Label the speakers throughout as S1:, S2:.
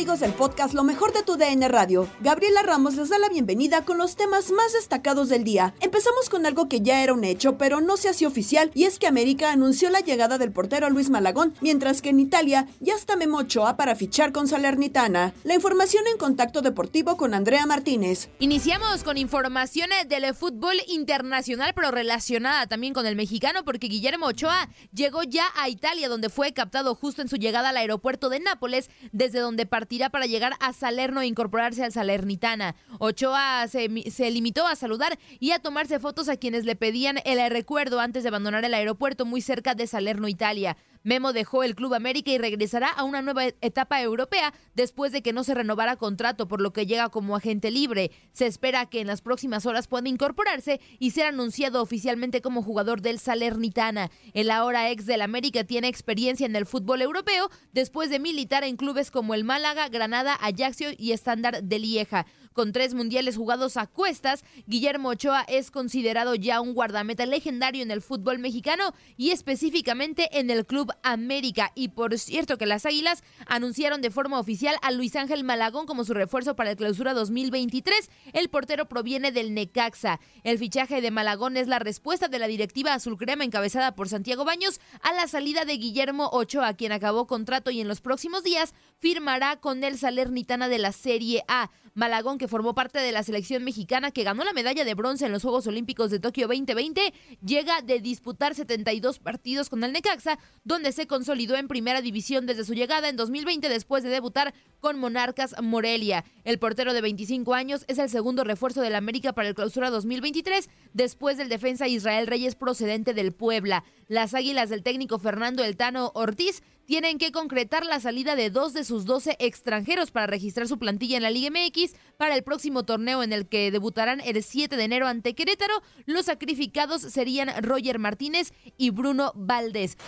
S1: Amigos del podcast Lo mejor de tu DN Radio. Gabriela Ramos les da la bienvenida con los temas más destacados del día. Empezamos con algo que ya era un hecho, pero no se hacía oficial, y es que América anunció la llegada del portero Luis Malagón, mientras que en Italia ya está Memo Ochoa para fichar con Salernitana. La información en contacto deportivo con Andrea Martínez.
S2: Iniciamos con informaciones del fútbol internacional, pero relacionada también con el mexicano, porque Guillermo Ochoa llegó ya a Italia, donde fue captado justo en su llegada al aeropuerto de Nápoles, desde donde para llegar a Salerno e incorporarse al Salernitana. Ochoa se, limitó a saludar y a tomarse fotos a quienes le pedían el recuerdo antes de abandonar el aeropuerto muy cerca de Salerno, Italia. Memo dejó el Club América y regresará a una nueva etapa europea después de que no se renovara contrato, por lo que llega como agente libre. Se espera que en las próximas horas pueda incorporarse y ser anunciado oficialmente como jugador del Salernitana. El ahora ex del América tiene experiencia en el fútbol europeo después de militar en clubes como el Málaga, Granada, Ajaxio y Estándar de Lieja. Con tres mundiales jugados a cuestas, Guillermo Ochoa es considerado ya un guardameta legendario en el fútbol mexicano y específicamente en el Club América. Y por cierto que las Águilas anunciaron de forma oficial a Luis Ángel Malagón como su refuerzo para el clausura 2023. El portero proviene del Necaxa. El fichaje de Malagón es la respuesta de la directiva azul crema encabezada por Santiago Baños a la salida de Guillermo Ochoa, quien acabó contrato y en los próximos días firmará con el Salernitana de la Serie A. Malagón, que formó parte de la selección mexicana que ganó la medalla de bronce en los Juegos Olímpicos de Tokio 2020, llega de disputar 72 partidos con el Necaxa, donde se consolidó en primera división desde su llegada en 2020 después de debutar con Monarcas Morelia. El portero de 25 años es el segundo refuerzo del América para el clausura 2023, después del defensa Israel Reyes procedente del Puebla. Las águilas del técnico Fernando Eltano Ortiz tienen que concretar la salida de dos de sus 12 extranjeros para registrar su plantilla en la Liga MX para el próximo torneo en el que debutarán el 7 de enero ante Querétaro. Los sacrificados serían Roger Martínez y Bruno Valdés.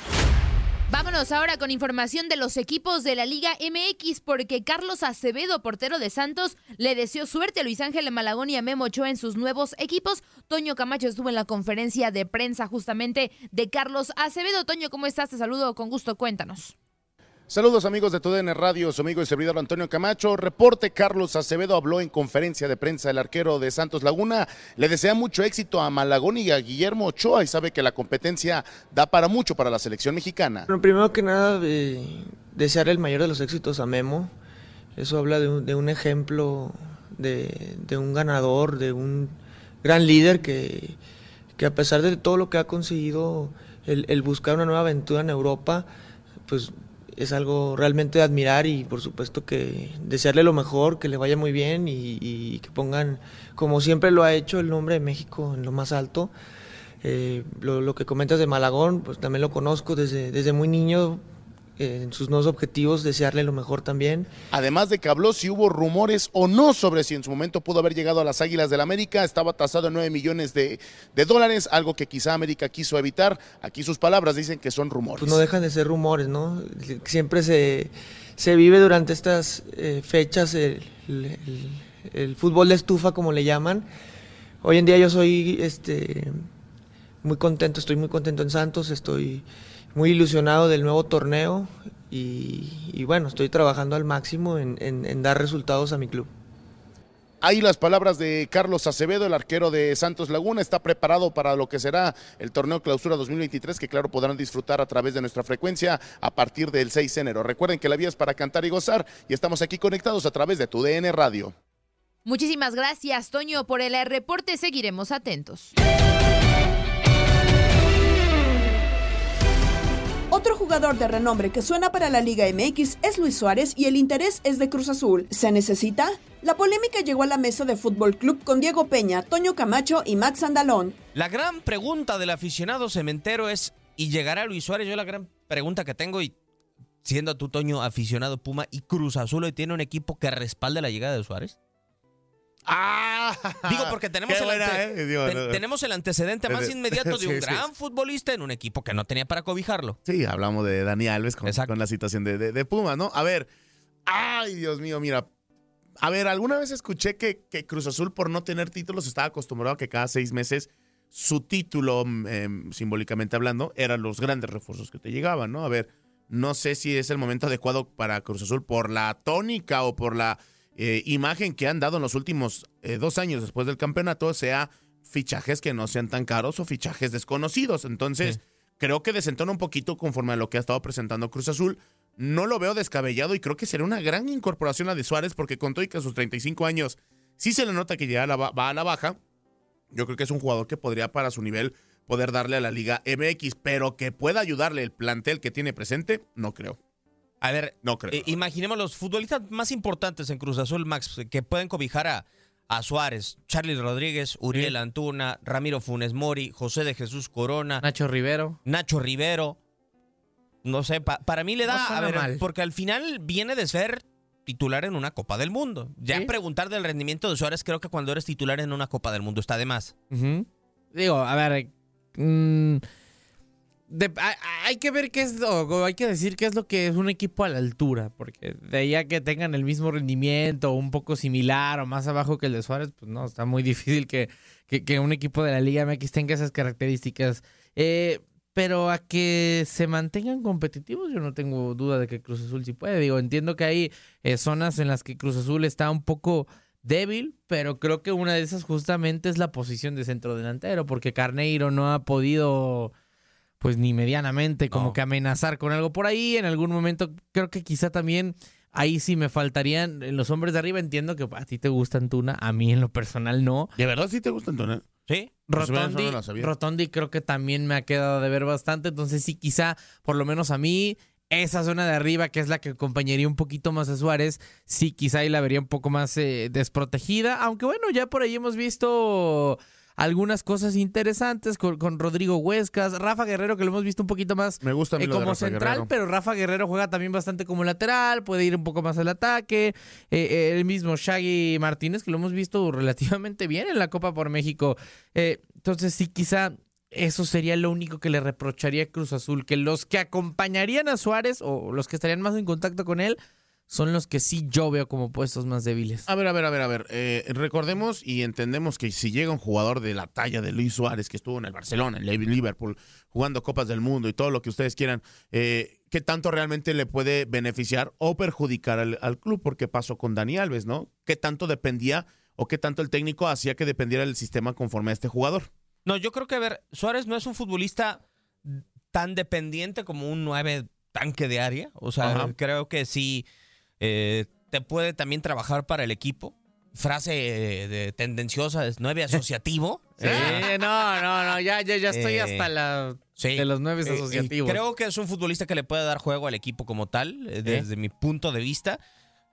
S2: Vámonos ahora con información de los equipos de la Liga MX porque Carlos Acevedo, portero de Santos, le deseó suerte a Luis Ángel Malagón y a Memo Ochoa en sus nuevos equipos. Toño Camacho estuvo en la conferencia de prensa justamente de Carlos Acevedo. Toño, ¿cómo estás? Te saludo con gusto, cuéntanos.
S3: Saludos amigos de TUDN Radio, su amigo y servidor Antonio Camacho. Reporte Carlos Acevedo habló en conferencia de prensa el arquero de Santos Laguna. Le desea mucho éxito a Malagón y a Guillermo Ochoa y sabe que la competencia da para mucho para la selección mexicana.
S4: Bueno, primero que nada, eh, desearle el mayor de los éxitos a Memo. Eso habla de un, ejemplo de, un ganador, de un gran líder que, que, a pesar de todo lo que ha conseguido, el buscar una nueva aventura en Europa, pues es algo realmente de admirar y por supuesto que desearle lo mejor, que le vaya muy bien y, que pongan, como siempre lo ha hecho, el nombre de México en lo más alto. Eh, lo, lo, que comentas de Malagón, pues también lo conozco desde, desde muy niño, en sus nuevos objetivos, desearle lo mejor también.
S3: Además de que habló si hubo rumores o no sobre si en su momento pudo haber llegado a las Águilas del la América, estaba tasado en 9 millones de, de, dólares, algo que quizá América quiso evitar. Aquí sus palabras dicen que son rumores.
S4: Pues no dejan de ser rumores, ¿no? Siempre se, se vive durante estas eh, fechas el, el, el, fútbol de estufa, como le llaman. Hoy en día yo soy este, muy contento, estoy muy contento en Santos, estoy muy ilusionado del nuevo torneo y, y bueno, estoy trabajando al máximo en, en, en, dar resultados a mi club.
S3: Ahí las palabras de Carlos Acevedo, el arquero de Santos Laguna, está preparado para lo que será el torneo Clausura 2023, que claro podrán disfrutar a través de nuestra frecuencia a partir del 6 de enero. Recuerden que la vía es para cantar y gozar y estamos aquí conectados a través de tu DN Radio.
S2: Muchísimas gracias, Toño, por el reporte. Seguiremos atentos.
S1: Otro jugador de renombre que suena para la Liga MX es Luis Suárez y el interés es de Cruz Azul. ¿Se necesita? La polémica llegó a la mesa de Fútbol Club con Diego Peña, Toño Camacho y Max Andalón.
S5: La gran pregunta del aficionado cementero es ¿y llegará Luis Suárez? Yo la gran pregunta que tengo y siendo tú Toño aficionado Puma y Cruz Azul hoy tiene un equipo que respalde la llegada de Suárez.
S3: Ah,
S5: digo porque tenemos, el,
S3: buena,
S5: ante
S3: eh. Digo,
S5: ten,
S3: no, no.
S5: tenemos el antecedente más
S3: Sí,
S5: inmediato de un
S3: sí.
S5: gran futbolista en un equipo que no tenía para cobijarlo.
S3: Sí, hablamos de Dani Alves con, con la situación de, de, de Pumas, ¿no? A ver, ay, Dios mío, mira. A ver, alguna vez escuché que, que Cruz Azul, por no tener títulos, estaba acostumbrado a que cada seis meses su título, eh, simbólicamente hablando, eran los grandes refuerzos que te llegaban, ¿no? A ver, no sé si es el momento adecuado para Cruz Azul por la tónica o por la eh, imagen que han dado en los últimos eh, dos años después del campeonato, sea fichajes que no sean tan caros o fichajes desconocidos. Entonces,
S5: Sí.
S3: creo que desentona un poquito conforme a lo que ha estado presentando Cruz Azul. No lo veo descabellado y creo que será una gran incorporación la de Suárez porque con todo y que a sus 35 años sí se le nota que ya va a la baja. Yo creo que es un jugador que podría para su nivel poder darle a la Liga MX, pero que pueda ayudarle el plantel que tiene presente, no creo.
S5: A ver,
S3: No creo.
S5: eh, imaginemos los futbolistas más importantes en Cruz Azul, Max, que pueden cobijar a, a Suárez, Charlie Rodríguez, Uriel Antuna, Ramiro Funes Mori, José de Jesús Corona,
S6: Nacho Rivero.
S5: Nacho Rivero. No sé, pa- para mí le da,
S6: No
S5: a ver,
S6: mal.
S5: porque al final viene de ser titular en una Copa del Mundo. Ya
S6: Sí.
S5: preguntar del rendimiento de Suárez, creo que cuando eres titular en una Copa del Mundo está de más.
S6: Digo, a ver. mm, hay, que ver qué es o hay que decir qué es lo que es un equipo a la altura, porque de ahí que tengan el mismo rendimiento, un poco similar o más abajo que el de Suárez, pues no, está muy difícil que, que, que un equipo de la Liga MX tenga esas características. Eh, pero a que se mantengan competitivos, yo no tengo duda de que Cruz Azul sí puede. Digo, entiendo que hay eh, zonas en las que Cruz Azul está un poco débil, pero creo que una de esas justamente es la posición de centro delantero, porque Carneiro no ha podido, pues ni medianamente, como
S5: No.
S6: que amenazar con algo por ahí. En algún momento creo que quizá también ahí sí me faltarían en los hombres de arriba. Entiendo que a ti te gusta Antuna, a mí en lo personal no.
S3: ¿De verdad sí te gusta Antonio?
S5: ¿Sí?
S3: Pues,
S6: Rotondi,
S3: no.
S6: Rotondi creo que también me ha quedado de ver bastante, entonces sí, quizá, por lo menos a mí, esa zona de arriba, que es la que acompañaría un poquito más a Suárez, sí, quizá ahí la vería un poco más eh, desprotegida, aunque bueno, ya por ahí hemos visto algunas cosas interesantes con, con Rodrigo Huescas, Rafa Guerrero, que lo hemos visto un poquito más
S3: Me gusta
S6: eh, como
S3: Rafa
S6: central,
S3: Guerrero.
S6: pero Rafa Guerrero juega también bastante como lateral, puede ir un poco más al ataque. Eh, eh, el mismo Shaggy Martínez, que lo hemos visto relativamente bien en la Copa por México. Eh, entonces, sí, quizá eso sería lo único que le reprocharía a Cruz Azul, que los que acompañarían a Suárez o los que estarían más en contacto con él son los que sí yo veo como puestos más débiles.
S3: A ver, a ver, a ver, a ver. Eh, recordemos y entendemos que si llega un jugador de la talla de Luis Suárez, que estuvo en el Barcelona, en el Liverpool, jugando Copas del Mundo y todo lo que ustedes quieran, eh, qué tanto realmente le puede beneficiar o perjudicar al, al club, porque pasó con Dani Alves, ¿no? ¿Qué tanto dependía o qué tanto el técnico hacía que dependiera del sistema conforme a este jugador?
S5: No, yo creo que, a ver, Suárez no es un futbolista tan dependiente como un 9 tanque de área. O sea,
S3: Ajá.
S5: creo que sí eh, te puede también trabajar para el equipo. Frase eh, de tendenciosa es 9 asociativo.
S6: Sí, no, no, no, ya, ya, ya estoy
S5: Eh,
S6: hasta la
S5: sí.
S6: de los nueve
S5: Eh,
S6: asociativos.
S5: Creo que es un futbolista que le puede dar juego al equipo como tal, eh, desde mi punto de vista.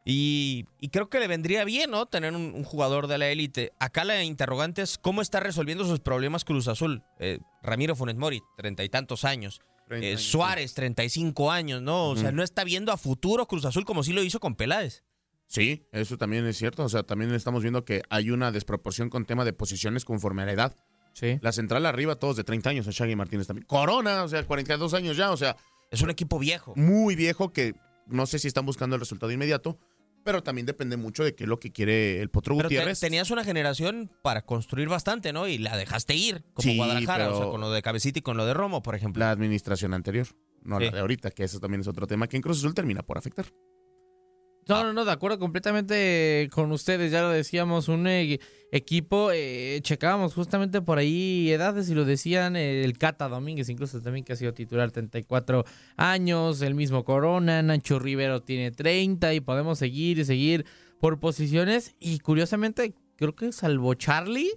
S5: Y, y creo que le vendría bien, ¿no? Tener un, un jugador de la élite. Acá la interrogante es cómo está resolviendo sus problemas Cruz Azul. Eh, Ramiro Funes Mori, treinta y tantos años. Eh, Suárez, 35 años, ¿no? O sea, no está viendo a futuro Cruz Azul como sí lo hizo con Peláez.
S3: Sí, eso también es cierto. O sea, también estamos viendo que hay una desproporción con tema de posiciones conforme a la edad.
S6: Sí.
S3: La central arriba, todos de 30 años, Shaggy Martínez también. Corona, o sea, 42 años ya, o sea.
S5: Es un equipo viejo.
S3: Muy viejo que no sé si están buscando el resultado inmediato, pero también depende mucho de qué es lo que quiere el Potro
S5: Pero te-
S3: Gutiérrez.
S5: tenías una generación para construir bastante, ¿no? Y la dejaste ir, como
S3: Sí,
S5: Guadalajara, o sea, con lo de Cabecita y con lo de Romo, por ejemplo.
S3: La administración anterior, no la de ahorita, que eso también es otro tema que en Cruz Azul termina por afectar.
S6: No, no, no, de acuerdo completamente con ustedes, ya lo decíamos, un eh, equipo, eh, checábamos justamente por ahí edades y lo decían eh, el Cata Domínguez, incluso también que ha sido titular 34 años, el mismo Corona, Nacho Rivero tiene 30 y podemos seguir y seguir por posiciones y curiosamente creo que salvo Charlie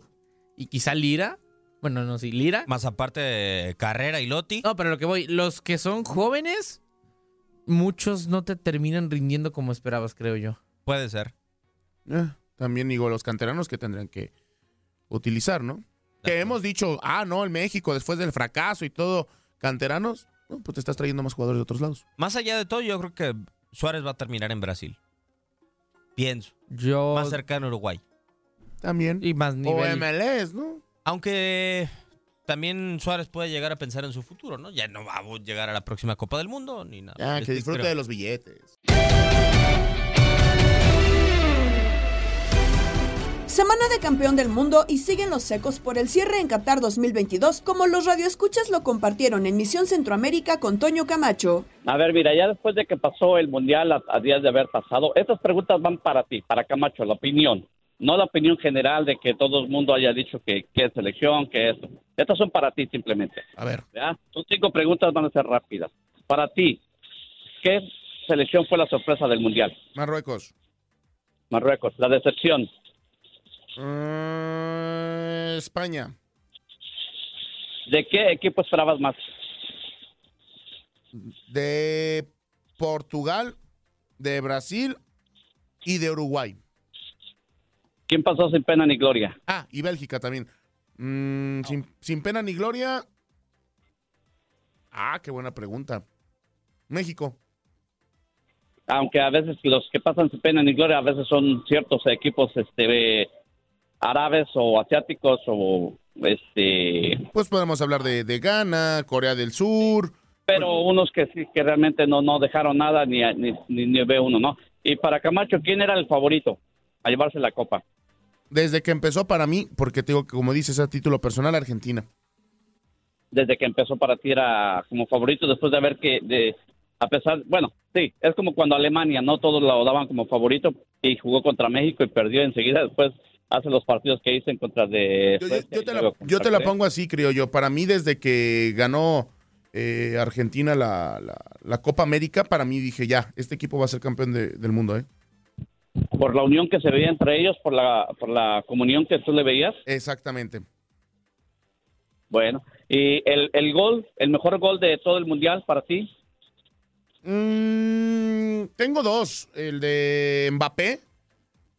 S6: y quizá Lira, bueno, no, sí, Lira.
S5: Más aparte de Carrera y Lotti.
S6: No, pero lo que voy, los que son jóvenes, muchos no te terminan rindiendo como esperabas, creo yo.
S5: Puede ser.
S3: Eh, también digo, los canteranos que tendrán que utilizar, ¿no? Que hemos dicho, ah, no, el México, después del fracaso y todo, canteranos, no, pues te estás trayendo más jugadores de otros lados.
S5: Más allá de todo, yo creo que Suárez va a terminar en Brasil. Pienso.
S6: Yo...
S5: Más cercano a Uruguay.
S3: También.
S6: Y más
S3: O
S6: nivel.
S3: MLS, ¿no?
S5: Aunque también Suárez puede llegar a pensar en su futuro, ¿no? Ya no va a llegar a la próxima Copa del Mundo ni nada.
S3: Ya,
S5: Este,
S3: que disfrute
S5: creo.
S3: de los billetes.
S1: Semana de campeón del mundo y siguen los secos por el cierre en Qatar 2022, como los radioescuchas lo compartieron en Misión Centroamérica con Toño Camacho.
S7: A ver, mira, ya después de que pasó el Mundial a, a días de haber pasado, estas preguntas van para ti, para Camacho, la opinión. No la opinión general de que todo el mundo haya dicho que, que es selección, que es... Estas son para ti simplemente.
S3: A ver.
S7: ¿ya? Tus cinco preguntas van a ser rápidas. Para ti, ¿qué selección fue la sorpresa del Mundial?
S3: Marruecos.
S7: Marruecos. La decepción.
S3: Eh, España.
S7: ¿De qué equipo esperabas más?
S3: De Portugal, de Brasil y de Uruguay.
S7: ¿Quién pasó sin pena ni gloria?
S3: Ah, y Bélgica también. Mm, sin, sin pena ni gloria. Ah, qué buena pregunta. México.
S7: Aunque a veces los que pasan sin pena ni gloria a veces son ciertos equipos este árabes o asiáticos o este
S3: Pues podemos hablar de, de Ghana, Corea del Sur.
S7: pero unos que sí que realmente no no dejaron nada ni a- ni, ni, ni ve uno no y para Camacho quién era el favorito a llevarse la copa
S3: Desde que empezó para mí, porque te digo que como dices a título personal, Argentina.
S7: desde que empezó para ti era como favorito después de haber que de a pesar bueno sí es como cuando Alemania no todos lo daban como favorito y jugó contra México y perdió enseguida después hace los partidos que hizo en contra de
S3: Yo, yo-
S7: Suecia
S3: yo
S7: y
S3: te la, yo te la pongo así, creo yo. Para mí, desde que ganó eh, Argentina la, la- la Copa América, para mí dije ya, este equipo va a ser campeón de- del mundo, ¿eh?
S7: Por la unión que se veía entre ellos por la por la comunión que tú le veías
S3: Exactamente.
S7: Bueno, y el, el gol, el mejor gol de todo el mundial para ti.
S3: Mm, tengo dos. El de Mbappé,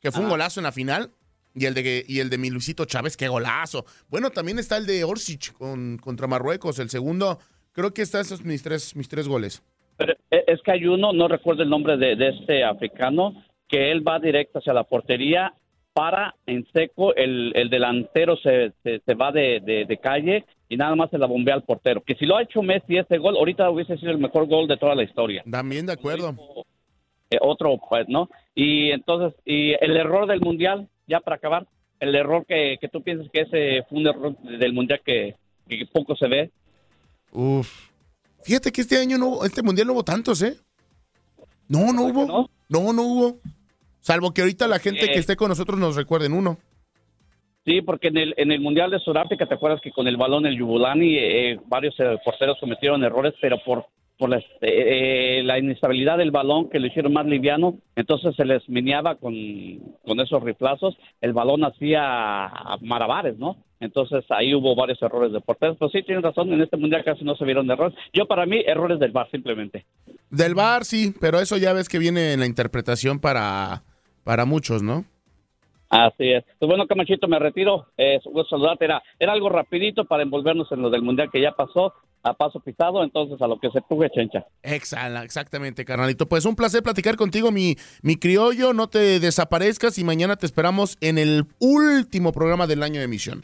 S3: que fue un golazo en la final. Y el de y el de mi Luisito Chávez, qué golazo. Bueno, también está el de Orsic con, contra Marruecos, el segundo. Creo que están esos mis tres, mis tres goles.
S7: Pero e- es que hay uno, no recuerdo el nombre de, de este africano, que él va directo hacia la portería, para en seco, el, el delantero se, se, se va de, de- de calle y nada más se la bombea al portero. Que si lo ha hecho Messi ese gol, ahorita hubiese sido el mejor gol de toda la historia.
S3: También de acuerdo.
S7: Eh, otro, pues, ¿no? Y entonces, y el error del mundial, ya para acabar, el error que, que tú piensas que ese fue un error del mundial que, que poco se ve.
S3: Uf. Fíjate que este año no este mundial no hubo tantos, ¿eh? No, no hubo. No? no, hubo. Salvo que ahorita la gente que
S7: Eh.
S3: esté con nosotros nos recuerden uno.
S7: Sí, porque en el, en el Mundial de Sudáfrica, ¿te acuerdas que con el balón el Yubulani eh, varios eh, porteros cometieron errores, pero por, por la, este, eh, la inestabilidad del balón que lo hicieron más liviano, entonces se les meneaba con, con esos riflazos, el balón hacía marabares, ¿no? Entonces ahí hubo varios errores de porteros. Pero sí, tienes razón, en este Mundial casi no se vieron errores. Yo para mí, errores del VAR simplemente.
S3: Del bar sí, pero eso ya ves que viene en la interpretación para, para muchos, ¿no?
S7: Así es. Pues bueno, Camachito, me retiro. Eh, gusto saludarte. Era, era algo rapidito para envolvernos en lo del Mundial que ya pasó a paso pisado, entonces a lo que se pugue, chencha.
S3: Exhala, exactamente, carnalito. Pues un placer platicar contigo, mi, mi criollo. No te desaparezcas y mañana te esperamos en el último programa del año de emisión.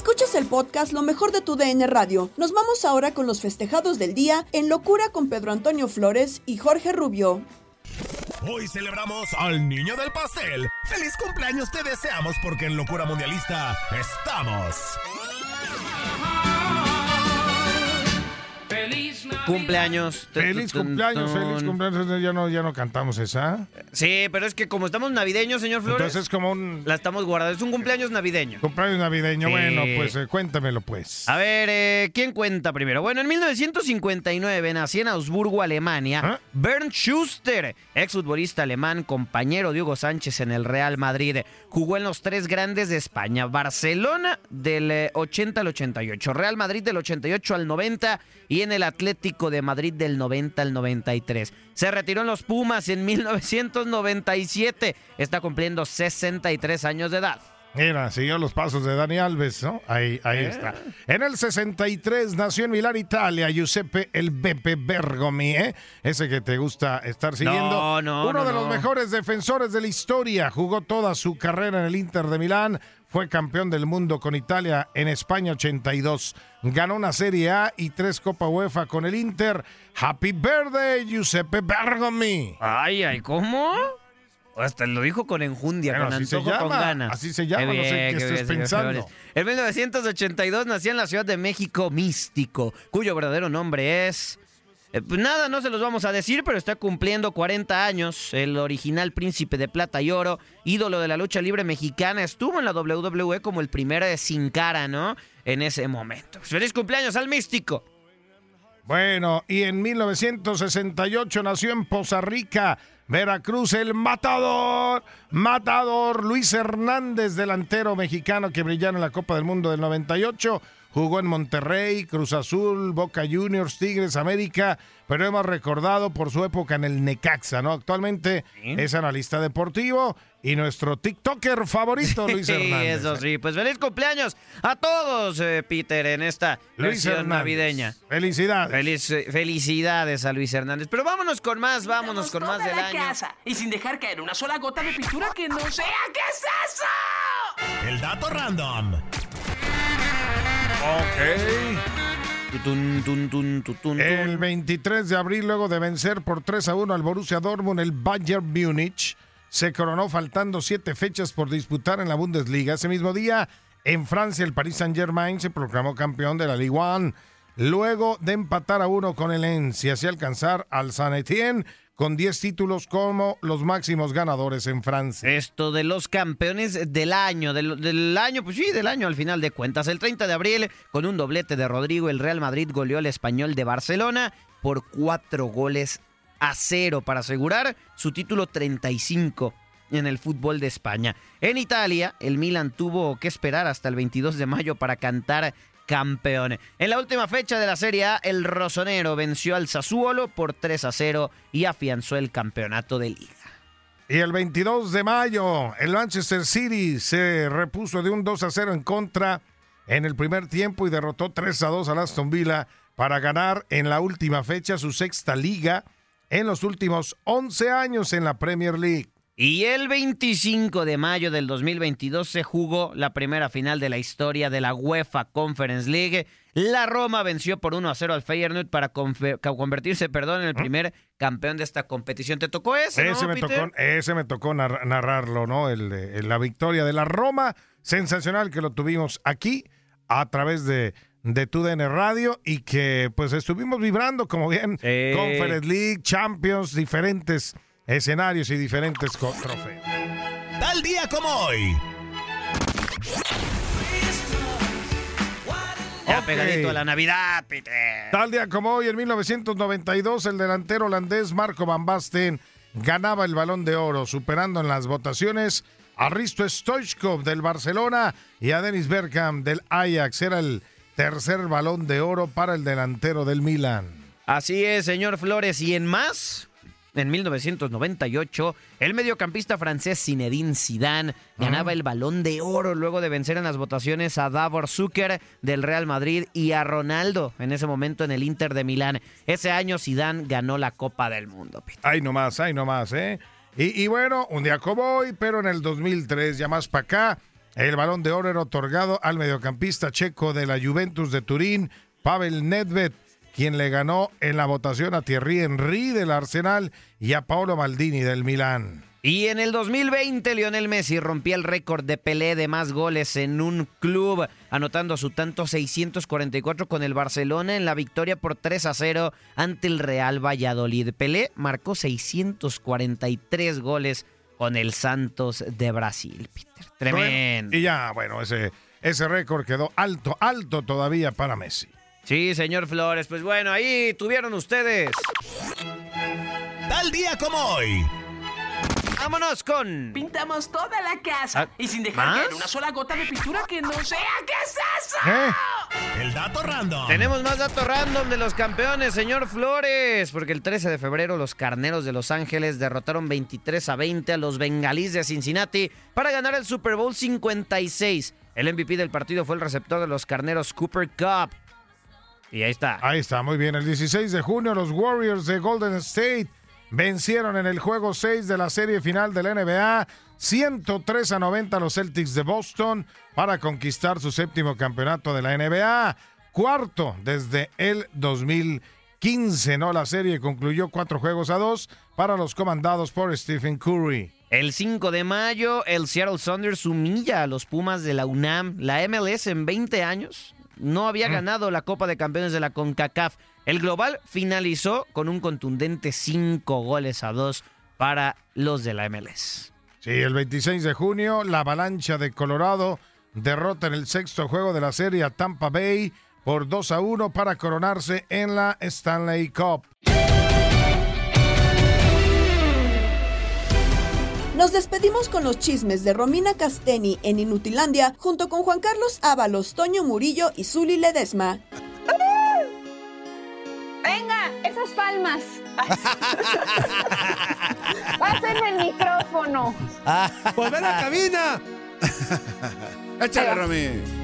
S1: Escuchas el podcast Lo mejor de tu DN Radio. Nos vamos ahora con los festejados del día en Locura con Pedro Antonio Flores y Jorge Rubio.
S8: Hoy celebramos al niño del pastel. ¡Feliz cumpleaños te deseamos porque en Locura Mundialista estamos!
S9: Cumpleaños.
S10: Feliz cumpleaños, feliz cumpleaños. Ya no, ya no cantamos esa.
S9: Sí, pero es que como estamos navideños, señor Flores.
S10: Entonces es como un.
S9: La estamos guardando. Es un cumpleaños navideño.
S10: Cumpleaños navideño.
S9: Sí.
S10: Bueno, pues eh, cuéntamelo, pues.
S9: A ver, eh, ¿quién cuenta primero? Bueno, en 1959 nació en Augsburgo, Alemania,
S10: ¿Ah?
S9: Bernd Schuster, exfutbolista alemán, compañero de Hugo Sánchez en el Real Madrid. Jugó en los tres grandes de España, Barcelona del eh, 80 al 88, Real Madrid del 88 al 90 y en el Atlético de Madrid del 90 al 93. Se retiró en los Pumas en 1997. Está cumpliendo 63 años de edad.
S10: Mira, siguió los pasos de Dani Alves, ¿no? Ahí, ahí
S9: Eh.
S10: está. En el 63 nació en Milán, Italia, Giuseppe El Beppe Bergomi, ¿eh? Ese que te gusta estar siguiendo.
S9: No, no,
S10: Uno
S9: no,
S10: de los mejores defensores de la historia. Jugó toda su carrera en el Inter de Milán. Fue campeón del mundo con Italia en España 82. Ganó una Serie A y tres Copa UEFA con el Inter. Happy birthday, Giuseppe Bergomi.
S9: Ay, ay, ¿cómo? Hasta lo dijo con enjundia,
S10: Bueno,
S9: con antojo, con ganas.
S10: así se llama, no sé
S9: bien,
S10: qué estés
S9: bien,
S10: pensando.
S9: En 1982 nació en la Ciudad de México Místico, cuyo verdadero nombre es... eh, pues nada, no se los vamos a decir, pero está cumpliendo 40 años. El original príncipe de plata y oro, ídolo de la lucha libre mexicana, estuvo en la WWE como el primer de sin cara, ¿no? En ese momento. ¡Feliz cumpleaños al Místico!
S10: Bueno, y en 1968 nació en Poza Rica, Veracruz, el matador, matador Luis Hernández, delantero mexicano que brilló en la Copa del Mundo del 98. Jugó en Monterrey, Cruz Azul, Boca Juniors, Tigres, América, pero hemos recordado por su época en el Necaxa, ¿no? Actualmente es analista deportivo y nuestro TikToker favorito, Luis
S9: Sí,
S10: Hernández.
S9: eso sí. Pues feliz cumpleaños a todos, eh, Peter, en esta
S10: Luis
S9: versión
S10: Hernández.
S9: navideña.
S10: Felicidades.
S9: Feliz- eh, felicidades a Luis Hernández. Pero vámonos con más, vámonos con más del
S11: la
S9: año.
S11: casa y sin dejar caer una sola gota de pintura que no sea. ¿Qué es eso?
S8: El dato random.
S9: Tutun,
S10: El
S9: tun.
S10: 23 de abril, luego de vencer por 3 a 1 al Borussia Dortmund, el Bayern Múnich se coronó faltando siete fechas por disputar en la Bundesliga. Ese mismo día, en Francia, el Paris Saint-Germain se proclamó campeón de la Ligue 1. Luego de empatar a uno con el Lens y así alcanzar al Saint Etienne con 10 títulos como los máximos ganadores en Francia.
S9: Esto de los campeones del año, del, año, pues sí, del año al final de cuentas. El 30 de abril, con un doblete de Rodrigo, el Real Madrid goleó al español de Barcelona por cuatro goles a cero para asegurar su título 35 en el fútbol de España. En Italia, el Milan tuvo que esperar hasta el 22 de mayo para cantar campeón. En la última fecha de la Serie A, el Rosonero venció al Sassuolo por 3 a 0 y afianzó el campeonato de liga.
S10: Y el 22 de mayo, el Manchester City se repuso de un 2 a 0 en contra en el primer tiempo y derrotó 3 a 2 a Aston Villa para ganar en la última fecha su sexta liga en los últimos 11 años en la Premier League.
S9: Y el 25 de mayo del 2022 se jugó la primera final de la historia de la UEFA Conference League. La Roma venció por 1 a 0 al Feyenoord para convertirse, perdón, en el primer campeón de esta competición. ¿Te tocó ese?
S10: Ese, me, tocó, ese me tocó narrarlo, ¿no? El, la victoria de la Roma, sensacional que lo tuvimos aquí a través de, de TUDN Radio y que pues estuvimos vibrando como bien Conference League, Champions, diferentes escenarios y diferentes trofeos.
S8: Tal día como hoy.
S9: Ya pegadito a la Navidad, Peter.
S10: Tal día como hoy, en 1992, el delantero holandés Marco Van Basten ganaba el balón de oro, superando en las votaciones a Risto Stoichkov del Barcelona y a Dennis Bergkamp del Ajax. Era el tercer balón de oro para el delantero del Milan.
S9: Así es, señor Flores. Y en más, en 1998, el mediocampista francés Zinedine Zidane ganaba el Balón de Oro luego de vencer en las votaciones a Davor Zucker del Real Madrid y a Ronaldo en ese momento en el Inter de Milán. Ese año Zidane ganó la Copa del Mundo.
S10: Ay, nomás, ay, nomás, ¿eh? Y, y bueno, un día como hoy, pero en el 2003, ya más para acá, el Balón de Oro era otorgado al mediocampista checo de la Juventus de Turín, Pavel Nedved quien le ganó en la votación a Thierry Henry del Arsenal y a Paolo Maldini del Milán.
S9: Y en el 2020, Lionel Messi rompía el récord de Pelé de más goles en un club, anotando su tanto 644 con el Barcelona en la victoria por 3 a 0 ante el Real Valladolid. Pelé marcó 643 goles con el Santos de Brasil, Peter. Tremendo.
S10: y ya, bueno, ese, ese récord quedó alto, alto todavía para Messi.
S9: Sí, señor Flores. Pues bueno, ahí tuvieron ustedes.
S8: Tal día como hoy.
S9: Vámonos con.
S11: Pintamos toda la casa
S9: Ah,
S11: y sin dejar caer una sola gota de pintura que no sea. ¿Qué es eso?
S10: ¿Eh?
S8: El dato random.
S9: Tenemos más datos random de los campeones, señor Flores, porque el 13 de febrero los Carneros de Los Ángeles derrotaron 23 a 20 a los Bengalíes de Cincinnati para ganar el Super Bowl 56. El MVP del partido fue el receptor de los Carneros Cooper Cup. Y ahí está.
S10: Ahí está, muy bien. El 16 de junio los Warriors de Golden State vencieron en el juego 6 de la serie final de la NBA 103 a 90 a los Celtics de Boston para conquistar su séptimo campeonato de la NBA, cuarto desde el 2015, ¿no? La serie concluyó cuatro juegos a dos para los comandados por Stephen Curry.
S9: El 5 de mayo, el Seattle Sounders humilla a los Pumas de la UNAM. La MLS en 20 años no había ganado la Copa de Campeones de la CONCACAF. El global finalizó con un contundente 5 goles a 2 para los de la MLS.
S10: Sí, el 26 de junio, la avalancha de Colorado derrota en el sexto juego de la serie a Tampa Bay por 2 a 1 para coronarse en la Stanley Cup.
S1: Nos despedimos con los chismes de Romina Casteni en Inutilandia junto con Juan Carlos Ábalos, Toño Murillo y Zuli Ledesma.
S12: Venga, esas palmas. Pásenme el micrófono.
S13: ¡Pues ven a la cabina! Échale, Romy.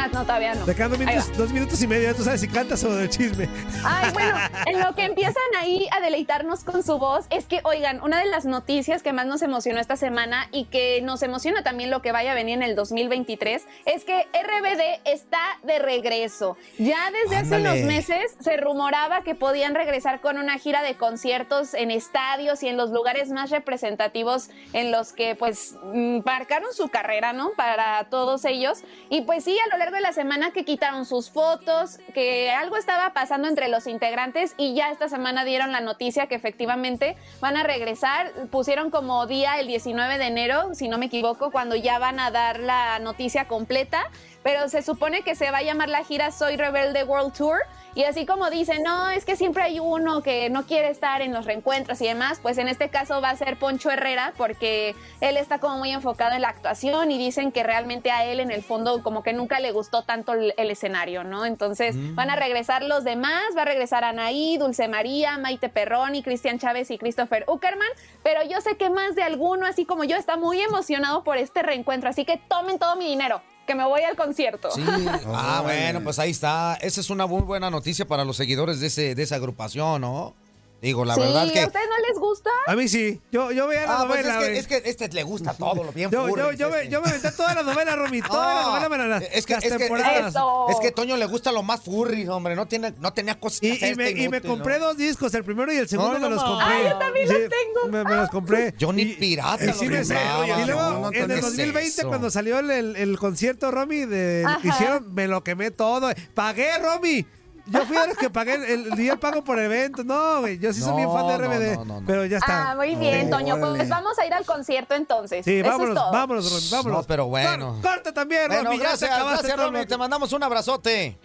S12: Ah, no, todavía no.
S13: Te quedan dos minutos,
S12: va.
S13: dos minutos y medio, tú sabes si cantas o de chisme.
S12: Ay, bueno, en lo que empiezan ahí a deleitarnos con su voz, es que, oigan, una de las noticias que más nos emocionó esta semana y que nos emociona también lo que vaya a venir en el 2023 es que RBD está de regreso. Ya desde hace unos meses se rumoraba que podían regresar con una gira de conciertos en estadios y en los lugares más representativos en los que pues mm, marcaron su carrera, ¿no? Para todos ellos. Y pues sí, a lo largo de la semana que quitaron sus fotos, que algo estaba pasando entre los integrantes y ya esta semana dieron la noticia que efectivamente van a regresar. Pusieron como día el 19 de enero, si no me equivoco, cuando ya van a dar la noticia completa. Pero se supone que se va a llamar la gira Soy Rebelde World Tour Y así como dicen, no, es que siempre hay uno que no quiere estar en los reencuentros y demás, pues en este caso va a ser Poncho Herrera, porque él está como muy enfocado en la actuación y dicen que realmente a él en el fondo como que nunca le gustó tanto el, el escenario, ¿no? Entonces
S14: Mm.
S12: van a regresar los demás, va a regresar Anaí, Dulce María, Maite Perroni, Cristian Chávez y Christopher Uckerman, pero yo sé que más de alguno, así como yo, está muy emocionado por este reencuentro, así que tomen todo mi dinero, que me voy al concierto.
S14: Sí. Ah, bueno, pues ahí está. Esa es una muy buena noticia para los seguidores de, ese, de esa agrupación, ¿no? Digo, la
S12: sí,
S14: verdad que...
S12: ¿a ustedes no les gusta?
S13: A mí sí. Yo, yo veía la
S14: Ah, pues
S13: novela.
S14: es, que, es que este le gusta todo, lo bien
S13: yo, yo, yo, me,
S14: este.
S13: yo me aventé toda la novela, Romy. Toda la
S14: No,
S13: novela, pero las,
S14: es que,
S13: las
S14: es que,
S13: temporadas.
S14: es que Toño le gusta lo más furry, hombre. No, tiene, no tenía cosas que
S13: Y,
S14: hacer
S13: y me,
S14: este
S13: y me
S14: inútil,
S13: compré
S14: ¿no?
S13: dos discos, el primero y el segundo
S14: No, no,
S13: me los compré.
S14: Ah, yo
S12: también los tengo.
S13: Me, me los compré.
S14: Yo ni
S13: Y-
S14: pirata
S13: y sí me sé. Y luego,
S14: no, no,
S13: en
S14: ¿qué
S13: el
S14: es
S13: 2020,
S14: eso?
S13: cuando salió el, el- el concierto, Romy, de, que hicieron, me lo quemé todo. Pagué, Romy. Yo fui a los que pagué, el, di el pago por evento. No, güey, yo sí soy
S14: No,
S13: bien fan de RBD.
S14: no, no, no.
S13: Pero ya está.
S12: Ah, muy bien, Toño.
S13: órale.
S12: Pues vamos a ir al concierto entonces.
S13: Sí,
S12: Eso
S13: vámonos,
S12: es todo.
S13: vámonos, Romy, vámonos.
S14: No, pero bueno.
S13: Cor- corta también,
S14: Bueno,
S13: Romy. ya te
S14: gracias,
S13: acabaste
S14: gracias, Romy.
S13: lo-
S14: Te mandamos un abrazote.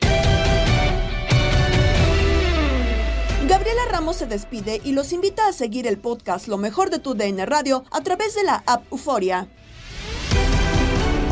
S1: Gabriela Ramos se despide y los invita a seguir el podcast Lo mejor de tu DN Radio a través de la app Euforia.